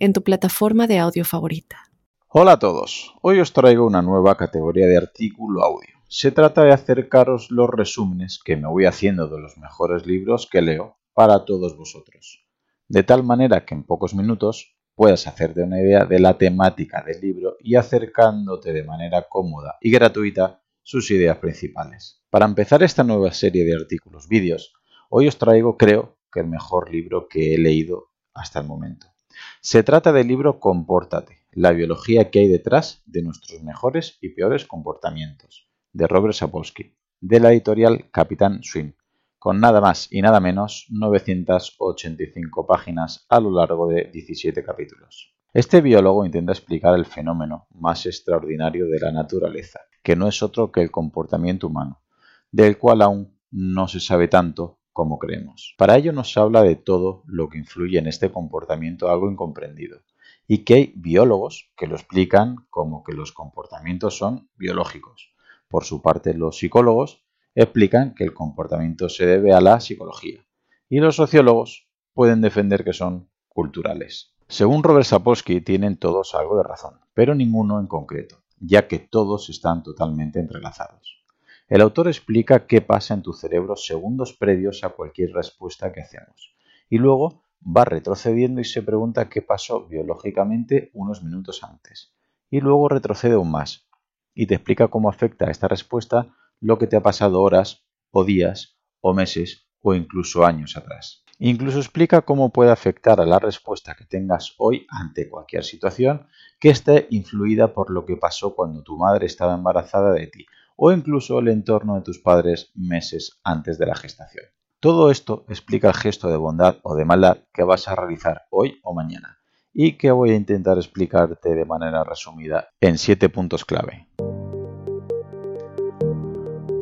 en tu plataforma de audio favorita. Hola a todos, hoy os traigo una nueva categoría de artículo audio. Se trata de acercaros los resúmenes que me voy haciendo de los mejores libros que leo para todos vosotros, de tal manera que en pocos minutos puedas hacerte una idea de la temática del libro y acercándote de manera cómoda y gratuita sus ideas principales. Para empezar esta nueva serie de artículos vídeos, hoy os traigo, creo, que el mejor libro que he leído hasta el momento. Se trata del libro Compórtate, la biología que hay detrás de nuestros mejores y peores comportamientos, de Robert Sapolsky, de la editorial Capitán Swing, con nada más y nada menos 985 páginas a lo largo de 17 capítulos. Este biólogo intenta explicar el fenómeno más extraordinario de la naturaleza, que no es otro que el comportamiento humano, del cual aún no se sabe tanto como creemos. Para ello nos habla de todo lo que influye en este comportamiento algo incomprendido, y que hay biólogos que lo explican como que los comportamientos son biológicos, por su parte, los psicólogos explican que el comportamiento se debe a la psicología y los sociólogos pueden defender que son culturales. Según Robert Sapolsky, tienen todos algo de razón, pero ninguno en concreto, ya que todos están totalmente entrelazados. El autor explica qué pasa en tu cerebro segundos previos a cualquier respuesta que hacemos, y luego va retrocediendo y se pregunta qué pasó biológicamente unos minutos antes, y luego retrocede aún más, y te explica cómo afecta esta respuesta lo que te ha pasado horas o días o meses o incluso años atrás. Incluso explica cómo puede afectar a la respuesta que tengas hoy ante cualquier situación que esté influida por lo que pasó cuando tu madre estaba embarazada de ti o incluso el entorno de tus padres meses antes de la gestación. Todo esto explica el gesto de bondad o de maldad que vas a realizar hoy o mañana y que voy a intentar explicarte de manera resumida en siete puntos clave.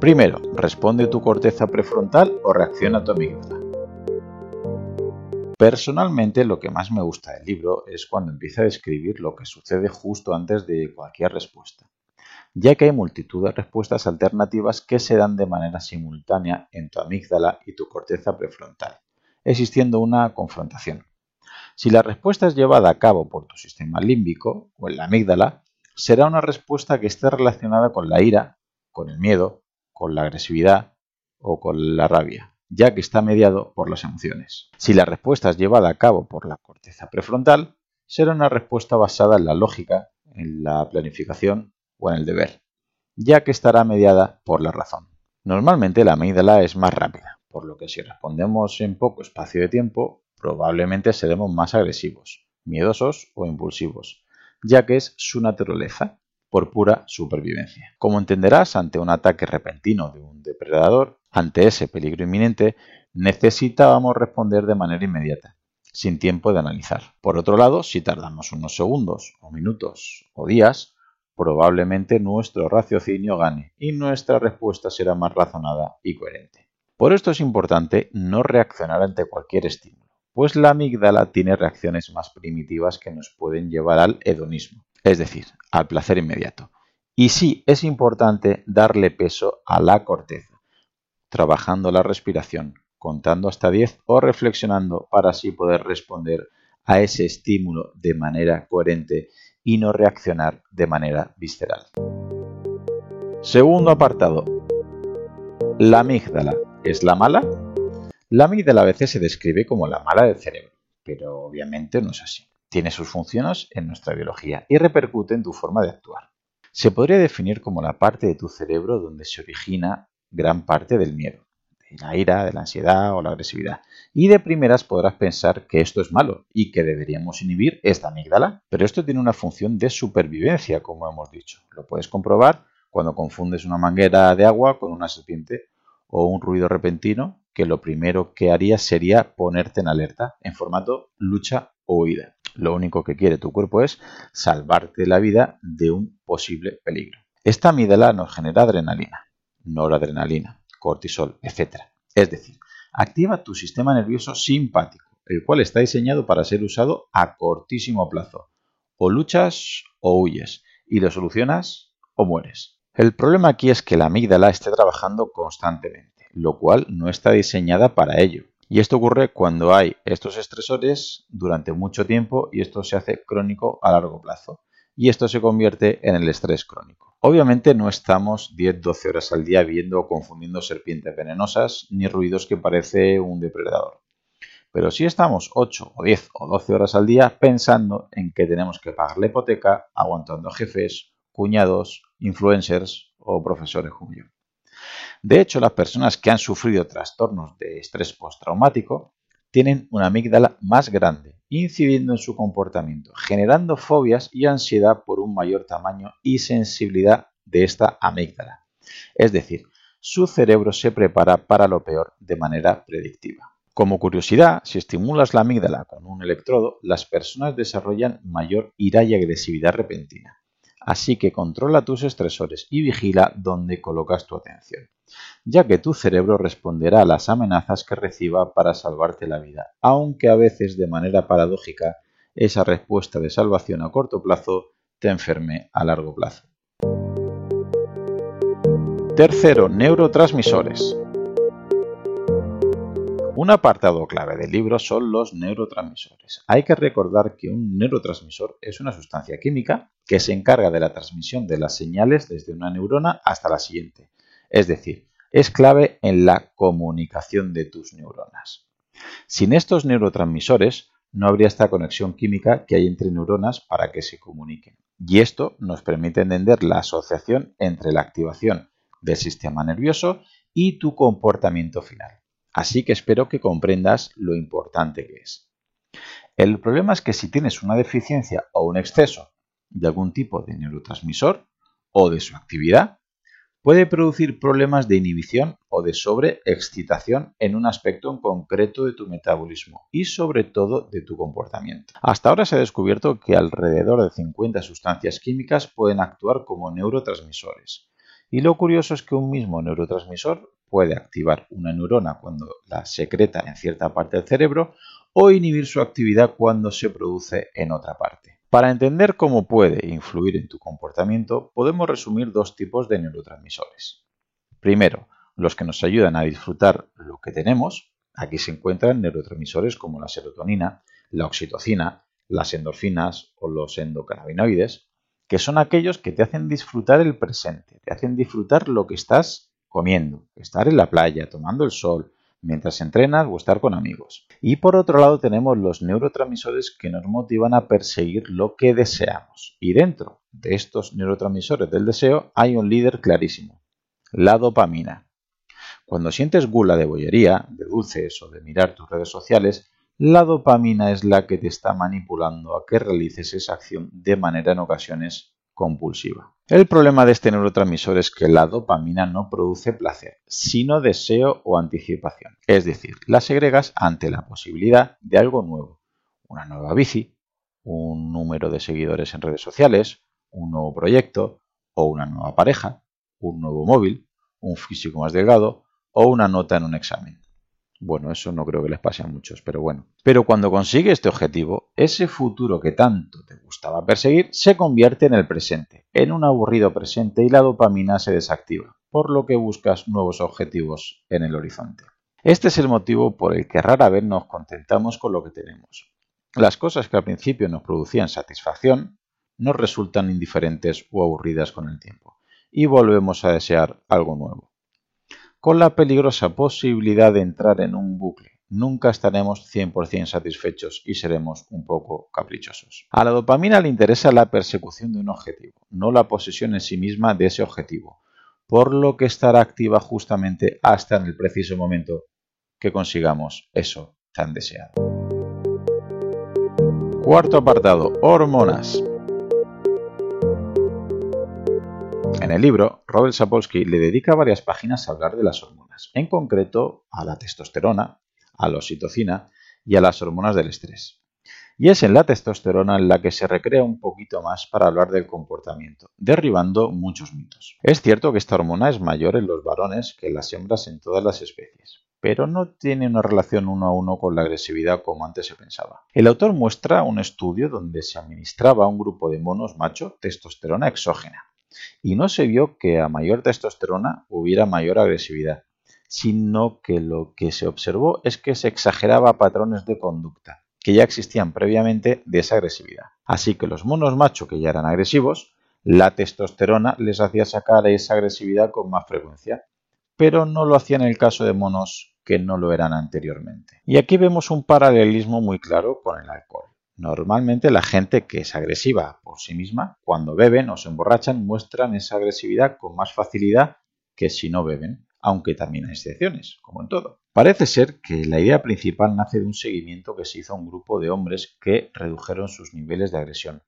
Primero, ¿responde tu corteza prefrontal o reacciona tu amígdala? Personalmente lo que más me gusta del libro es cuando empieza a describir lo que sucede justo antes de cualquier respuesta, ya que hay multitud de respuestas alternativas que se dan de manera simultánea en tu amígdala y tu corteza prefrontal, existiendo una confrontación. Si la respuesta es llevada a cabo por tu sistema límbico o en la amígdala, será una respuesta que esté relacionada con la ira, con el miedo, con la agresividad o con la rabia, ya que está mediado por las emociones. Si la respuesta es llevada a cabo por la corteza prefrontal, será una respuesta basada en la lógica, en la planificación o en el deber, ya que estará mediada por la razón. Normalmente la amígdala es más rápida, por lo que si respondemos en poco espacio de tiempo, probablemente seremos más agresivos, miedosos o impulsivos, ya que es su naturaleza por pura supervivencia. Como entenderás, ante un ataque repentino de un depredador, ante ese peligro inminente, necesitábamos responder de manera inmediata, sin tiempo de analizar. Por otro lado, si tardamos unos segundos, o minutos, o días, probablemente nuestro raciocinio gane y nuestra respuesta será más razonada y coherente. Por esto es importante no reaccionar ante cualquier estímulo, pues la amígdala tiene reacciones más primitivas que nos pueden llevar al hedonismo, es decir, al placer inmediato. Y sí es importante darle peso a la corteza, trabajando la respiración, contando hasta 10 o reflexionando para así poder responder a ese estímulo de manera coherente y no reaccionar de manera visceral. Segundo apartado. ¿La amígdala es la mala? La amígdala a veces se describe como la mala del cerebro, pero obviamente no es así tiene sus funciones en nuestra biología y repercute en tu forma de actuar. Se podría definir como la parte de tu cerebro donde se origina gran parte del miedo, de la ira, de la ansiedad o la agresividad. Y de primeras podrás pensar que esto es malo y que deberíamos inhibir esta amígdala, pero esto tiene una función de supervivencia, como hemos dicho. Lo puedes comprobar cuando confundes una manguera de agua con una serpiente o un ruido repentino que lo primero que harías sería ponerte en alerta en formato lucha o huida. Lo único que quiere tu cuerpo es salvarte la vida de un posible peligro. Esta amígdala nos genera adrenalina, noradrenalina, cortisol, etc. Es decir, activa tu sistema nervioso simpático, el cual está diseñado para ser usado a cortísimo plazo. O luchas o huyes, y lo solucionas o mueres. El problema aquí es que la amígdala esté trabajando constantemente, lo cual no está diseñada para ello. Y esto ocurre cuando hay estos estresores durante mucho tiempo y esto se hace crónico a largo plazo. Y esto se convierte en el estrés crónico. Obviamente no estamos 10-12 horas al día viendo o confundiendo serpientes venenosas ni ruidos que parece un depredador. Pero sí estamos 8 o 10 o 12 horas al día pensando en que tenemos que pagar la hipoteca, aguantando jefes, cuñados, influencers o profesores como yo. De hecho, las personas que han sufrido trastornos de estrés postraumático tienen una amígdala más grande, incidiendo en su comportamiento, generando fobias y ansiedad por un mayor tamaño y sensibilidad de esta amígdala. Es decir, su cerebro se prepara para lo peor de manera predictiva. Como curiosidad, si estimulas la amígdala con un electrodo, las personas desarrollan mayor ira y agresividad repentina. Así que controla tus estresores y vigila dónde colocas tu atención, ya que tu cerebro responderá a las amenazas que reciba para salvarte la vida, aunque a veces de manera paradójica esa respuesta de salvación a corto plazo te enferme a largo plazo. Tercero, neurotransmisores. Un apartado clave del libro son los neurotransmisores. Hay que recordar que un neurotransmisor es una sustancia química que se encarga de la transmisión de las señales desde una neurona hasta la siguiente. Es decir, es clave en la comunicación de tus neuronas. Sin estos neurotransmisores no habría esta conexión química que hay entre neuronas para que se comuniquen. Y esto nos permite entender la asociación entre la activación del sistema nervioso y tu comportamiento final. Así que espero que comprendas lo importante que es. El problema es que si tienes una deficiencia o un exceso de algún tipo de neurotransmisor o de su actividad, puede producir problemas de inhibición o de sobreexcitación en un aspecto en concreto de tu metabolismo y sobre todo de tu comportamiento. Hasta ahora se ha descubierto que alrededor de 50 sustancias químicas pueden actuar como neurotransmisores. Y lo curioso es que un mismo neurotransmisor puede activar una neurona cuando la secreta en cierta parte del cerebro o inhibir su actividad cuando se produce en otra parte. Para entender cómo puede influir en tu comportamiento, podemos resumir dos tipos de neurotransmisores. Primero, los que nos ayudan a disfrutar lo que tenemos. Aquí se encuentran neurotransmisores como la serotonina, la oxitocina, las endorfinas o los endocannabinoides, que son aquellos que te hacen disfrutar el presente, te hacen disfrutar lo que estás comiendo, estar en la playa, tomando el sol, mientras entrenas o estar con amigos. Y por otro lado tenemos los neurotransmisores que nos motivan a perseguir lo que deseamos. Y dentro de estos neurotransmisores del deseo hay un líder clarísimo, la dopamina. Cuando sientes gula de bollería, de dulces o de mirar tus redes sociales, la dopamina es la que te está manipulando a que realices esa acción de manera en ocasiones compulsiva. El problema de este neurotransmisor es que la dopamina no produce placer, sino deseo o anticipación. Es decir, la segregas ante la posibilidad de algo nuevo. Una nueva bici, un número de seguidores en redes sociales, un nuevo proyecto o una nueva pareja, un nuevo móvil, un físico más delgado o una nota en un examen. Bueno, eso no creo que les pase a muchos, pero bueno. Pero cuando consigue este objetivo, ese futuro que tanto te gustaba perseguir se convierte en el presente, en un aburrido presente y la dopamina se desactiva, por lo que buscas nuevos objetivos en el horizonte. Este es el motivo por el que rara vez nos contentamos con lo que tenemos. Las cosas que al principio nos producían satisfacción nos resultan indiferentes o aburridas con el tiempo, y volvemos a desear algo nuevo con la peligrosa posibilidad de entrar en un bucle. Nunca estaremos 100% satisfechos y seremos un poco caprichosos. A la dopamina le interesa la persecución de un objetivo, no la posesión en sí misma de ese objetivo, por lo que estará activa justamente hasta en el preciso momento que consigamos eso tan deseado. Cuarto apartado, hormonas. En el libro, Robert Sapolsky le dedica varias páginas a hablar de las hormonas, en concreto a la testosterona, a la oxitocina y a las hormonas del estrés. Y es en la testosterona en la que se recrea un poquito más para hablar del comportamiento, derribando muchos mitos. Es cierto que esta hormona es mayor en los varones que en las hembras en todas las especies, pero no tiene una relación uno a uno con la agresividad como antes se pensaba. El autor muestra un estudio donde se administraba a un grupo de monos macho testosterona exógena, y no se vio que a mayor testosterona hubiera mayor agresividad, sino que lo que se observó es que se exageraba patrones de conducta que ya existían previamente de esa agresividad. Así que los monos macho que ya eran agresivos, la testosterona les hacía sacar esa agresividad con más frecuencia, pero no lo hacía en el caso de monos que no lo eran anteriormente. Y aquí vemos un paralelismo muy claro con el alcohol. Normalmente la gente que es agresiva por sí misma, cuando beben o se emborrachan, muestran esa agresividad con más facilidad que si no beben, aunque también hay excepciones, como en todo. Parece ser que la idea principal nace de un seguimiento que se hizo a un grupo de hombres que redujeron sus niveles de agresión,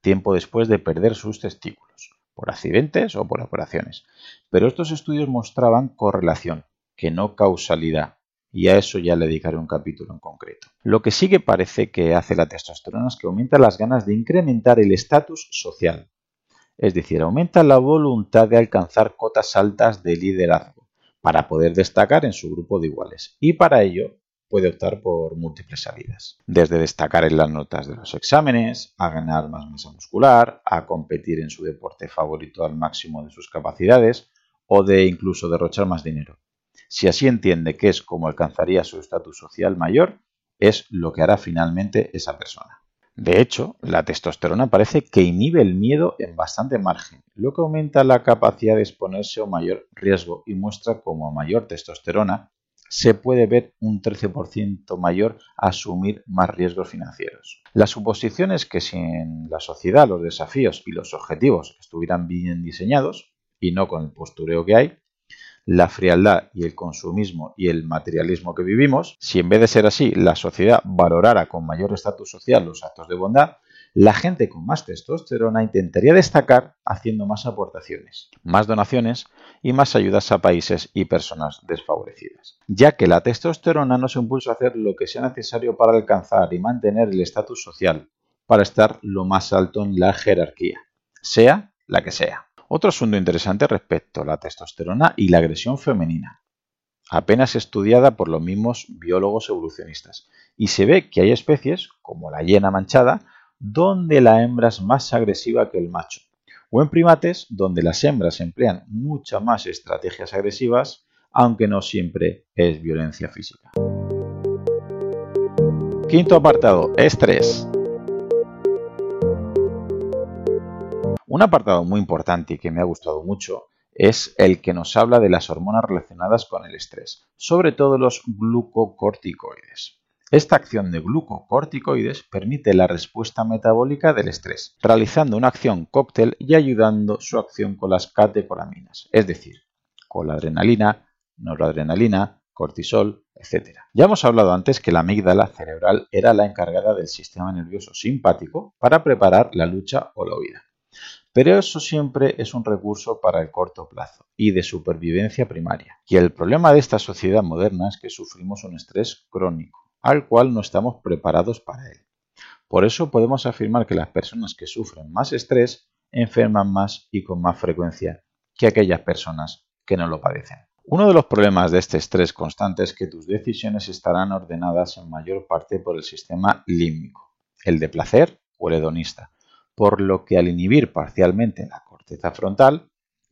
tiempo después de perder sus testículos, por accidentes o por operaciones. Pero estos estudios mostraban correlación, que no causalidad, y a eso ya le dedicaré un capítulo en concreto. Lo que sí que parece que hace la testosterona es que aumenta las ganas de incrementar el estatus social, es decir, aumenta la voluntad de alcanzar cotas altas de liderazgo para poder destacar en su grupo de iguales y para ello puede optar por múltiples salidas, desde destacar en las notas de los exámenes, a ganar más masa muscular, a competir en su deporte favorito al máximo de sus capacidades o de incluso derrochar más dinero. Si así entiende que es como alcanzaría su estatus social mayor, es lo que hará finalmente esa persona. De hecho, la testosterona parece que inhibe el miedo en bastante margen, lo que aumenta la capacidad de exponerse a un mayor riesgo y muestra como a mayor testosterona se puede ver un 13% mayor a asumir más riesgos financieros. La suposición es que si en la sociedad los desafíos y los objetivos estuvieran bien diseñados, y no con el postureo que hay, la frialdad y el consumismo y el materialismo que vivimos, si en vez de ser así la sociedad valorara con mayor estatus social los actos de bondad, la gente con más testosterona intentaría destacar haciendo más aportaciones, más donaciones y más ayudas a países y personas desfavorecidas, ya que la testosterona nos impulsa a hacer lo que sea necesario para alcanzar y mantener el estatus social, para estar lo más alto en la jerarquía, sea la que sea. Otro asunto interesante respecto a la testosterona y la agresión femenina, apenas estudiada por los mismos biólogos evolucionistas, y se ve que hay especies, como la hiena manchada, donde la hembra es más agresiva que el macho, o en primates donde las hembras emplean muchas más estrategias agresivas, aunque no siempre es violencia física. Quinto apartado, estrés. Un apartado muy importante y que me ha gustado mucho es el que nos habla de las hormonas relacionadas con el estrés, sobre todo los glucocorticoides. Esta acción de glucocorticoides permite la respuesta metabólica del estrés, realizando una acción cóctel y ayudando su acción con las catecolaminas, es decir, con la adrenalina, noradrenalina, cortisol, etc. Ya hemos hablado antes que la amígdala cerebral era la encargada del sistema nervioso simpático para preparar la lucha o la huida. Pero eso siempre es un recurso para el corto plazo y de supervivencia primaria. Y el problema de esta sociedad moderna es que sufrimos un estrés crónico, al cual no estamos preparados para él. Por eso podemos afirmar que las personas que sufren más estrés enferman más y con más frecuencia que aquellas personas que no lo padecen. Uno de los problemas de este estrés constante es que tus decisiones estarán ordenadas en mayor parte por el sistema límbico, el de placer o el hedonista, por lo que al inhibir parcialmente la corteza frontal,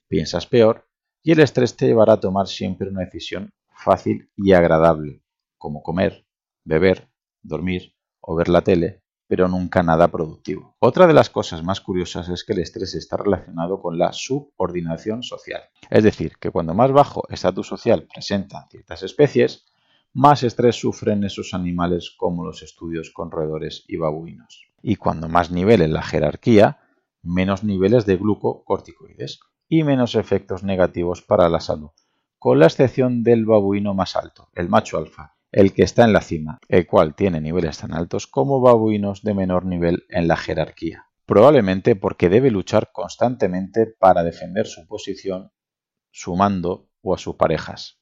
piensas peor y el estrés te llevará a tomar siempre una decisión fácil y agradable, como comer, beber, dormir o ver la tele, pero nunca nada productivo. Otra de las cosas más curiosas es que el estrés está relacionado con la subordinación social. Es decir, que cuando más bajo estatus social presentan ciertas especies, más estrés sufren esos animales como los estudios con roedores y babuinos y cuando más nivel en la jerarquía, menos niveles de glucocorticoides y menos efectos negativos para la salud, con la excepción del babuino más alto, el macho alfa, el que está en la cima, el cual tiene niveles tan altos como babuinos de menor nivel en la jerarquía, probablemente porque debe luchar constantemente para defender su posición, su mando o a sus parejas.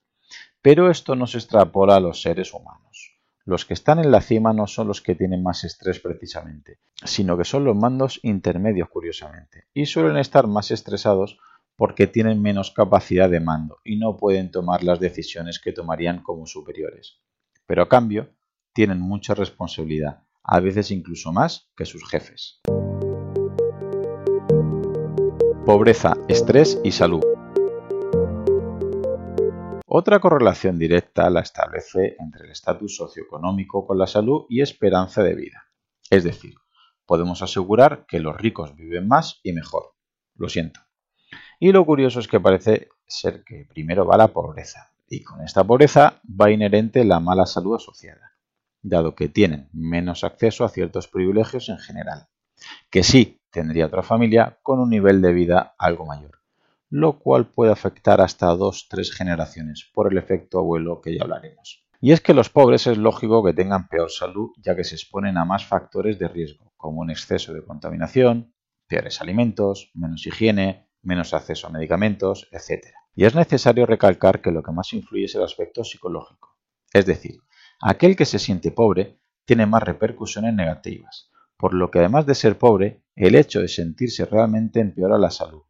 Pero esto no se extrapola a los seres humanos Los que están en la cima no son los que tienen más estrés precisamente, sino que son los mandos intermedios curiosamente, y suelen estar más estresados porque tienen menos capacidad de mando y no pueden tomar las decisiones que tomarían como superiores. Pero a cambio, tienen mucha responsabilidad, a veces incluso más que sus jefes. Pobreza, estrés y salud. Otra correlación directa la establece entre el estatus socioeconómico con la salud y esperanza de vida. Es decir, podemos asegurar que los ricos viven más y mejor. Lo siento. Y lo curioso es que parece ser que primero va la pobreza, y con esta pobreza va inherente la mala salud asociada, dado que tienen menos acceso a ciertos privilegios en general, que sí tendría otra familia con un nivel de vida algo mayor lo cual puede afectar hasta dos, tres generaciones por el efecto abuelo que ya hablaremos. Y es que los pobres es lógico que tengan peor salud ya que se exponen a más factores de riesgo, como un exceso de contaminación, peores alimentos, menos higiene, menos acceso a medicamentos, etc. Y es necesario recalcar que lo que más influye es el aspecto psicológico. Es decir, aquel que se siente pobre tiene más repercusiones negativas, por lo que además de ser pobre, el hecho de sentirse realmente empeora la salud,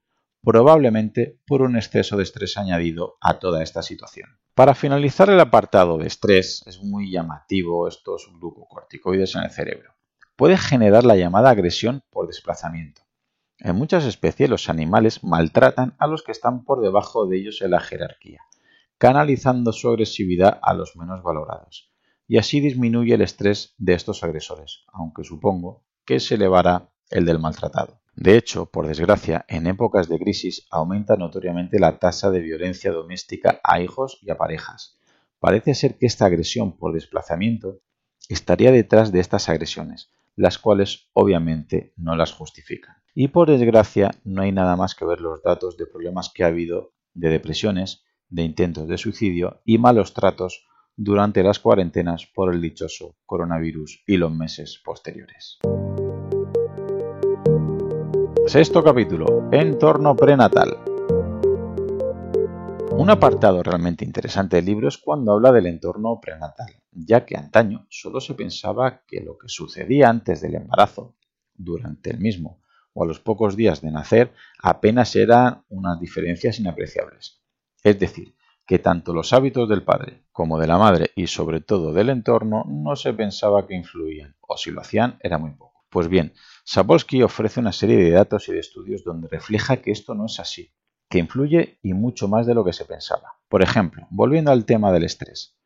probablemente por un exceso de estrés añadido a toda esta situación. Para finalizar el apartado de estrés, es muy llamativo estos glucocorticoides en el cerebro. Puede generar la llamada agresión por desplazamiento. En muchas especies los animales maltratan a los que están por debajo de ellos en la jerarquía, canalizando su agresividad a los menos valorados. Y así disminuye el estrés de estos agresores, aunque supongo que se elevará el del maltratado. De hecho, por desgracia, en épocas de crisis aumenta notoriamente la tasa de violencia doméstica a hijos y a parejas. Parece ser que esta agresión por desplazamiento estaría detrás de estas agresiones, las cuales obviamente no las justifican. Y por desgracia no hay nada más que ver los datos de problemas que ha habido de depresiones, de intentos de suicidio y malos tratos durante las cuarentenas por el dichoso coronavirus y los meses posteriores. Sexto capítulo. Entorno prenatal. Un apartado realmente interesante del libro es cuando habla del entorno prenatal, ya que antaño solo se pensaba que lo que sucedía antes del embarazo, durante el mismo o a los pocos días de nacer apenas eran unas diferencias inapreciables. Es decir, que tanto los hábitos del padre como de la madre y sobre todo del entorno no se pensaba que influían, o si lo hacían era muy poco. Pues bien, Sapolsky ofrece una serie de datos y de estudios donde refleja que esto no es así, que influye y mucho más de lo que se pensaba. Por ejemplo, volviendo al tema del estrés,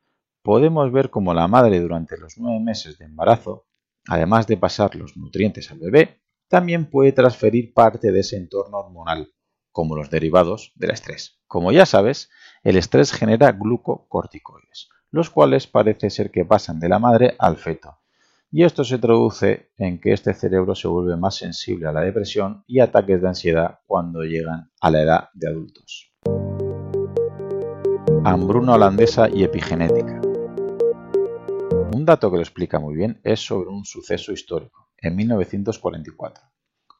podemos ver cómo la madre durante los nueve meses de embarazo, además de pasar los nutrientes al bebé, también puede transferir parte de ese entorno hormonal, como los derivados del estrés. Como ya sabes, el estrés genera glucocorticoides, los cuales parece ser que pasan de la madre al feto, y esto se traduce en que este cerebro se vuelve más sensible a la depresión y ataques de ansiedad cuando llegan a la edad de adultos. Hambruna holandesa y epigenética. Un dato que lo explica muy bien es sobre un suceso histórico, en 1944,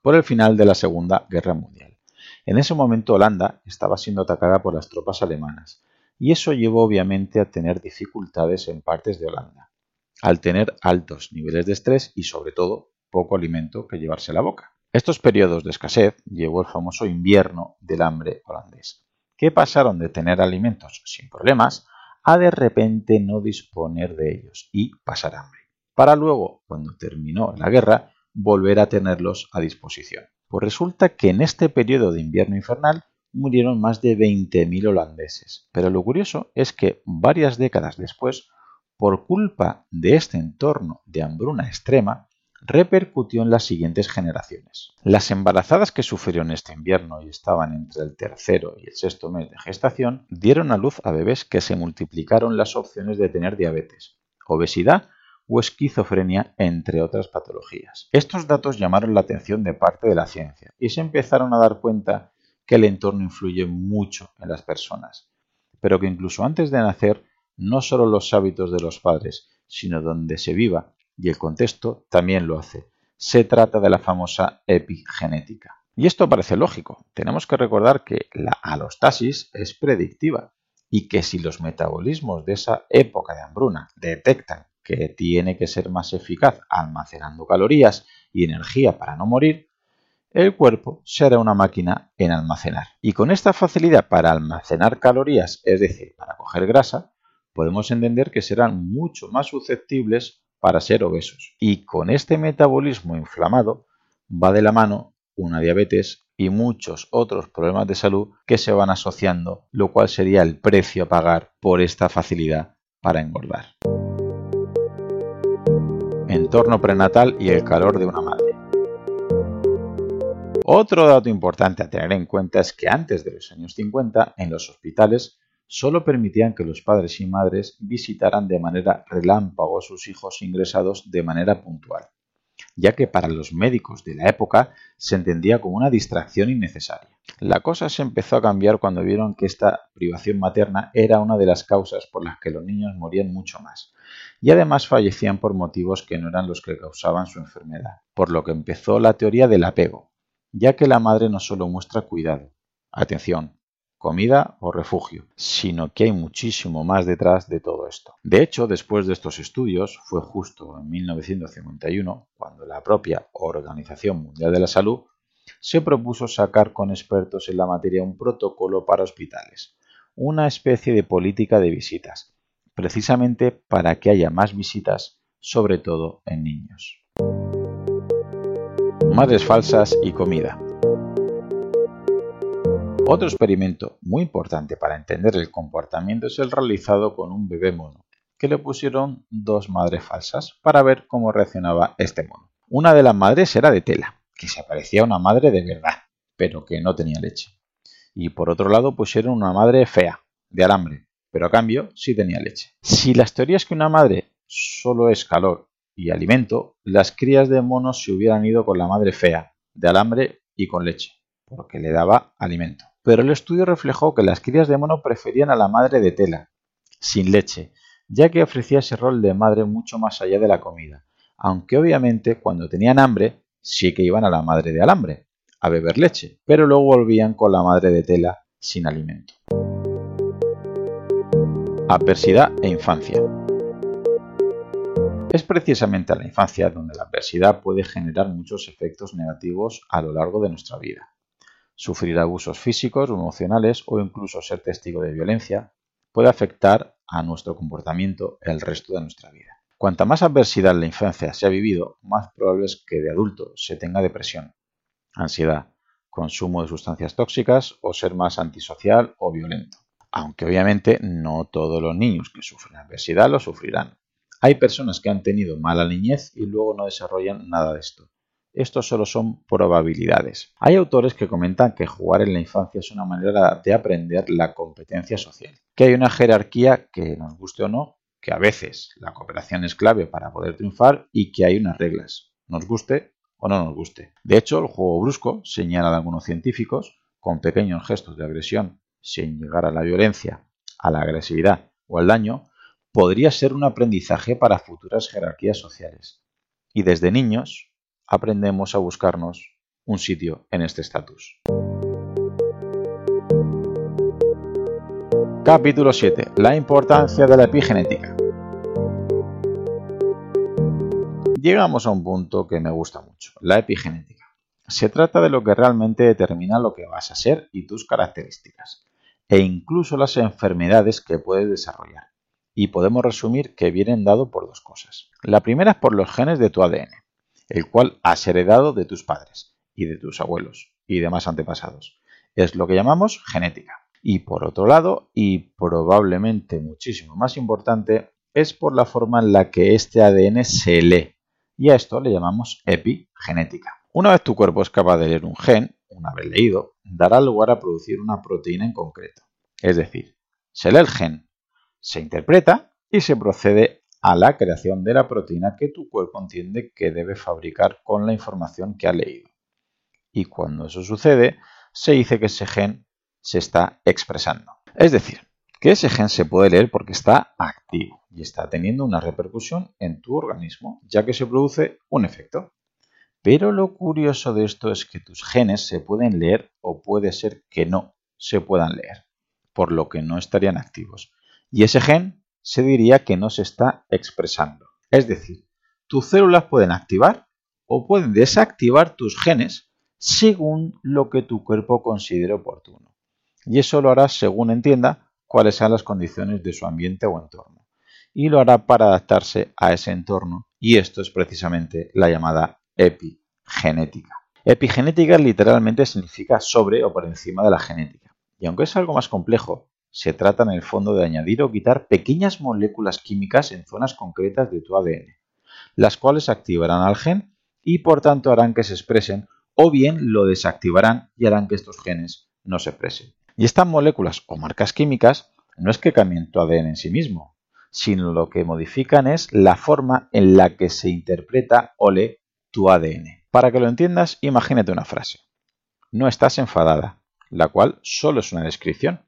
por el final de la Segunda Guerra Mundial. En ese momento Holanda estaba siendo atacada por las tropas alemanas, y eso llevó obviamente a tener dificultades en partes de Holanda al tener altos niveles de estrés y sobre todo poco alimento que llevarse a la boca. Estos periodos de escasez llevó el famoso invierno del hambre holandés, que pasaron de tener alimentos sin problemas a de repente no disponer de ellos y pasar hambre, para luego, cuando terminó la guerra, volver a tenerlos a disposición. Pues resulta que en este periodo de invierno infernal murieron más de 20.000 holandeses, pero lo curioso es que varias décadas después por culpa de este entorno de hambruna extrema, repercutió en las siguientes generaciones. Las embarazadas que sufrieron este invierno y estaban entre el tercero y el sexto mes de gestación dieron a luz a bebés que se multiplicaron las opciones de tener diabetes, obesidad o esquizofrenia, entre otras patologías. Estos datos llamaron la atención de parte de la ciencia y se empezaron a dar cuenta que el entorno influye mucho en las personas, pero que incluso antes de nacer no solo los hábitos de los padres, sino donde se viva y el contexto también lo hace. Se trata de la famosa epigenética. Y esto parece lógico. Tenemos que recordar que la alostasis es predictiva y que si los metabolismos de esa época de hambruna detectan que tiene que ser más eficaz almacenando calorías y energía para no morir, el cuerpo será una máquina en almacenar. Y con esta facilidad para almacenar calorías, es decir, para coger grasa, podemos entender que serán mucho más susceptibles para ser obesos. Y con este metabolismo inflamado va de la mano una diabetes y muchos otros problemas de salud que se van asociando, lo cual sería el precio a pagar por esta facilidad para engordar. Entorno prenatal y el calor de una madre. Otro dato importante a tener en cuenta es que antes de los años 50 en los hospitales solo permitían que los padres y madres visitaran de manera relámpago a sus hijos ingresados de manera puntual, ya que para los médicos de la época se entendía como una distracción innecesaria. La cosa se empezó a cambiar cuando vieron que esta privación materna era una de las causas por las que los niños morían mucho más, y además fallecían por motivos que no eran los que causaban su enfermedad, por lo que empezó la teoría del apego, ya que la madre no solo muestra cuidado, atención, comida o refugio, sino que hay muchísimo más detrás de todo esto. De hecho, después de estos estudios, fue justo en 1951 cuando la propia Organización Mundial de la Salud se propuso sacar con expertos en la materia un protocolo para hospitales, una especie de política de visitas, precisamente para que haya más visitas, sobre todo en niños madres falsas y comida. Otro experimento muy importante para entender el comportamiento es el realizado con un bebé mono, que le pusieron dos madres falsas para ver cómo reaccionaba este mono. Una de las madres era de tela, que se parecía a una madre de verdad, pero que no tenía leche. Y por otro lado pusieron una madre fea, de alambre, pero a cambio sí tenía leche. Si las teorías que una madre solo es calor y alimento, las crías de monos se hubieran ido con la madre fea, de alambre y con leche, porque le daba alimento. Pero el estudio reflejó que las crías de mono preferían a la madre de tela, sin leche, ya que ofrecía ese rol de madre mucho más allá de la comida, aunque obviamente cuando tenían hambre sí que iban a la madre de alambre, a beber leche, pero luego volvían con la madre de tela sin alimento. Adversidad e infancia. Es precisamente a la infancia donde la adversidad puede generar muchos efectos negativos a lo largo de nuestra vida. Sufrir abusos físicos o emocionales o incluso ser testigo de violencia puede afectar a nuestro comportamiento el resto de nuestra vida. Cuanta más adversidad en la infancia se ha vivido, más probable es que de adulto se tenga depresión, ansiedad, consumo de sustancias tóxicas o ser más antisocial o violento. Aunque obviamente no todos los niños que sufren adversidad lo sufrirán. Hay personas que han tenido mala niñez y luego no desarrollan nada de esto. Esto solo son probabilidades. Hay autores que comentan que jugar en la infancia es una manera de aprender la competencia social, que hay una jerarquía que nos guste o no, que a veces la cooperación es clave para poder triunfar y que hay unas reglas, nos guste o no nos guste. De hecho, el juego brusco, señalan algunos científicos, con pequeños gestos de agresión sin llegar a la violencia, a la agresividad o al daño, podría ser un aprendizaje para futuras jerarquías sociales. Y desde niños aprendemos a buscarnos un sitio en este estatus. Capítulo 7. La importancia de la epigenética. Llegamos a un punto que me gusta mucho, la epigenética. Se trata de lo que realmente determina lo que vas a ser y tus características, e incluso las enfermedades que puedes desarrollar y podemos resumir que vienen dado por dos cosas. La primera es por los genes de tu ADN, el cual has heredado de tus padres y de tus abuelos y demás antepasados. Es lo que llamamos genética. Y por otro lado, y probablemente muchísimo más importante, es por la forma en la que este ADN se lee. Y a esto le llamamos epigenética. Una vez tu cuerpo es capaz de leer un gen, una vez leído, dará lugar a producir una proteína en concreto. Es decir, se lee el gen, se interpreta y se procede a la creación de la proteína que tu cuerpo entiende que debe fabricar con la información que ha leído. Y cuando eso sucede, se dice que ese gen se está expresando. Es decir, que ese gen se puede leer porque está activo y está teniendo una repercusión en tu organismo, ya que se produce un efecto. Pero lo curioso de esto es que tus genes se pueden leer o puede ser que no se puedan leer, por lo que no estarían activos y ese gen se diría que no se está expresando. Es decir, tus células pueden activar o pueden desactivar tus genes según lo que tu cuerpo considere oportuno. Y eso lo hará según entienda cuáles sean las condiciones de su ambiente o entorno. Y lo hará para adaptarse a ese entorno. Y esto es precisamente la llamada epigenética. Epigenética literalmente significa sobre o por encima de la genética. Y aunque es algo más complejo, se trata en el fondo de añadir o quitar pequeñas moléculas químicas en zonas concretas de tu ADN, las cuales activarán al gen y por tanto harán que se expresen o bien lo desactivarán y harán que estos genes no se expresen. Y estas moléculas o marcas químicas no es que cambien tu ADN en sí mismo, sino lo que modifican es la forma en la que se interpreta o lee tu ADN. Para que lo entiendas, imagínate una frase. No estás enfadada, la cual solo es una descripción.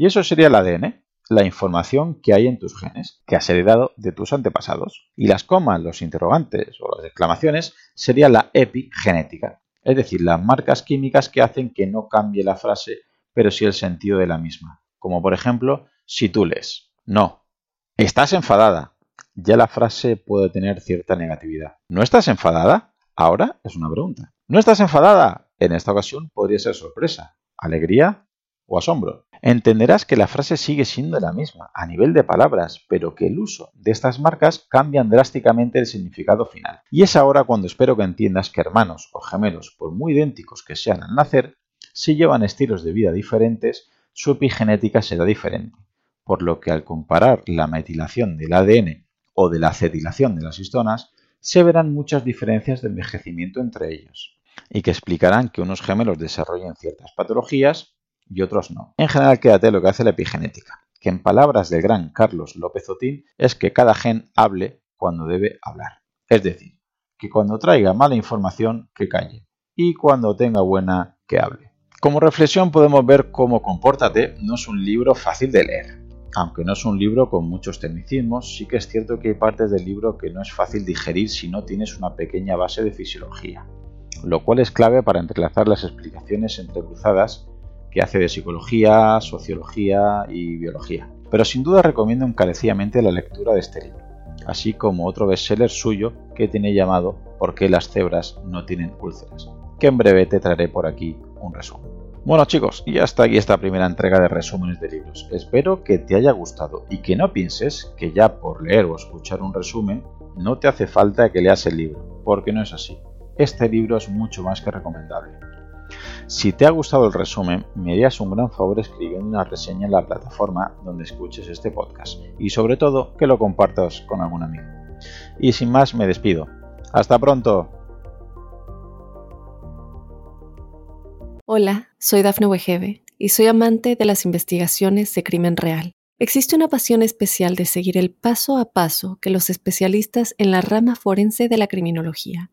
Y eso sería el ADN, la información que hay en tus genes, que has heredado de tus antepasados. Y las comas, los interrogantes o las exclamaciones sería la epigenética, es decir, las marcas químicas que hacen que no cambie la frase, pero sí el sentido de la misma. Como por ejemplo, si tú lees, no, estás enfadada, ya la frase puede tener cierta negatividad. ¿No estás enfadada? Ahora es una pregunta. ¿No estás enfadada? En esta ocasión podría ser sorpresa, alegría o asombro. Entenderás que la frase sigue siendo la misma a nivel de palabras, pero que el uso de estas marcas cambian drásticamente el significado final. Y es ahora cuando espero que entiendas que hermanos o gemelos, por muy idénticos que sean al nacer, si llevan estilos de vida diferentes, su epigenética será diferente. Por lo que al comparar la metilación del ADN o de la acetilación de las histonas, se verán muchas diferencias de envejecimiento entre ellos, y que explicarán que unos gemelos desarrollen ciertas patologías y otros no. En general, quédate lo que hace la epigenética, que en palabras del gran Carlos López Otín es que cada gen hable cuando debe hablar. Es decir, que cuando traiga mala información, que calle, y cuando tenga buena, que hable. Como reflexión podemos ver cómo Compórtate no es un libro fácil de leer. Aunque no es un libro con muchos tecnicismos, sí que es cierto que hay partes del libro que no es fácil digerir si no tienes una pequeña base de fisiología, lo cual es clave para entrelazar las explicaciones entrecruzadas que hace de psicología, sociología y biología. Pero sin duda recomiendo encarecidamente la lectura de este libro, así como otro bestseller suyo que tiene llamado ¿Por qué las cebras no tienen úlceras? que en breve te traeré por aquí un resumen. Bueno chicos, y hasta aquí esta primera entrega de resúmenes de libros. Espero que te haya gustado y que no pienses que ya por leer o escuchar un resumen no te hace falta que leas el libro, porque no es así. Este libro es mucho más que recomendable. Si te ha gustado el resumen, me harías un gran favor escribiendo una reseña en la plataforma donde escuches este podcast y sobre todo que lo compartas con algún amigo. Y sin más me despido. Hasta pronto. Hola, soy Dafne Wegebe y soy amante de las investigaciones de crimen real. Existe una pasión especial de seguir el paso a paso que los especialistas en la rama forense de la criminología